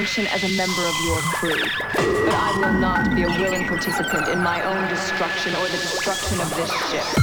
function as a member of your crew. But I will not be a willing participant in my own destruction or the destruction of this ship.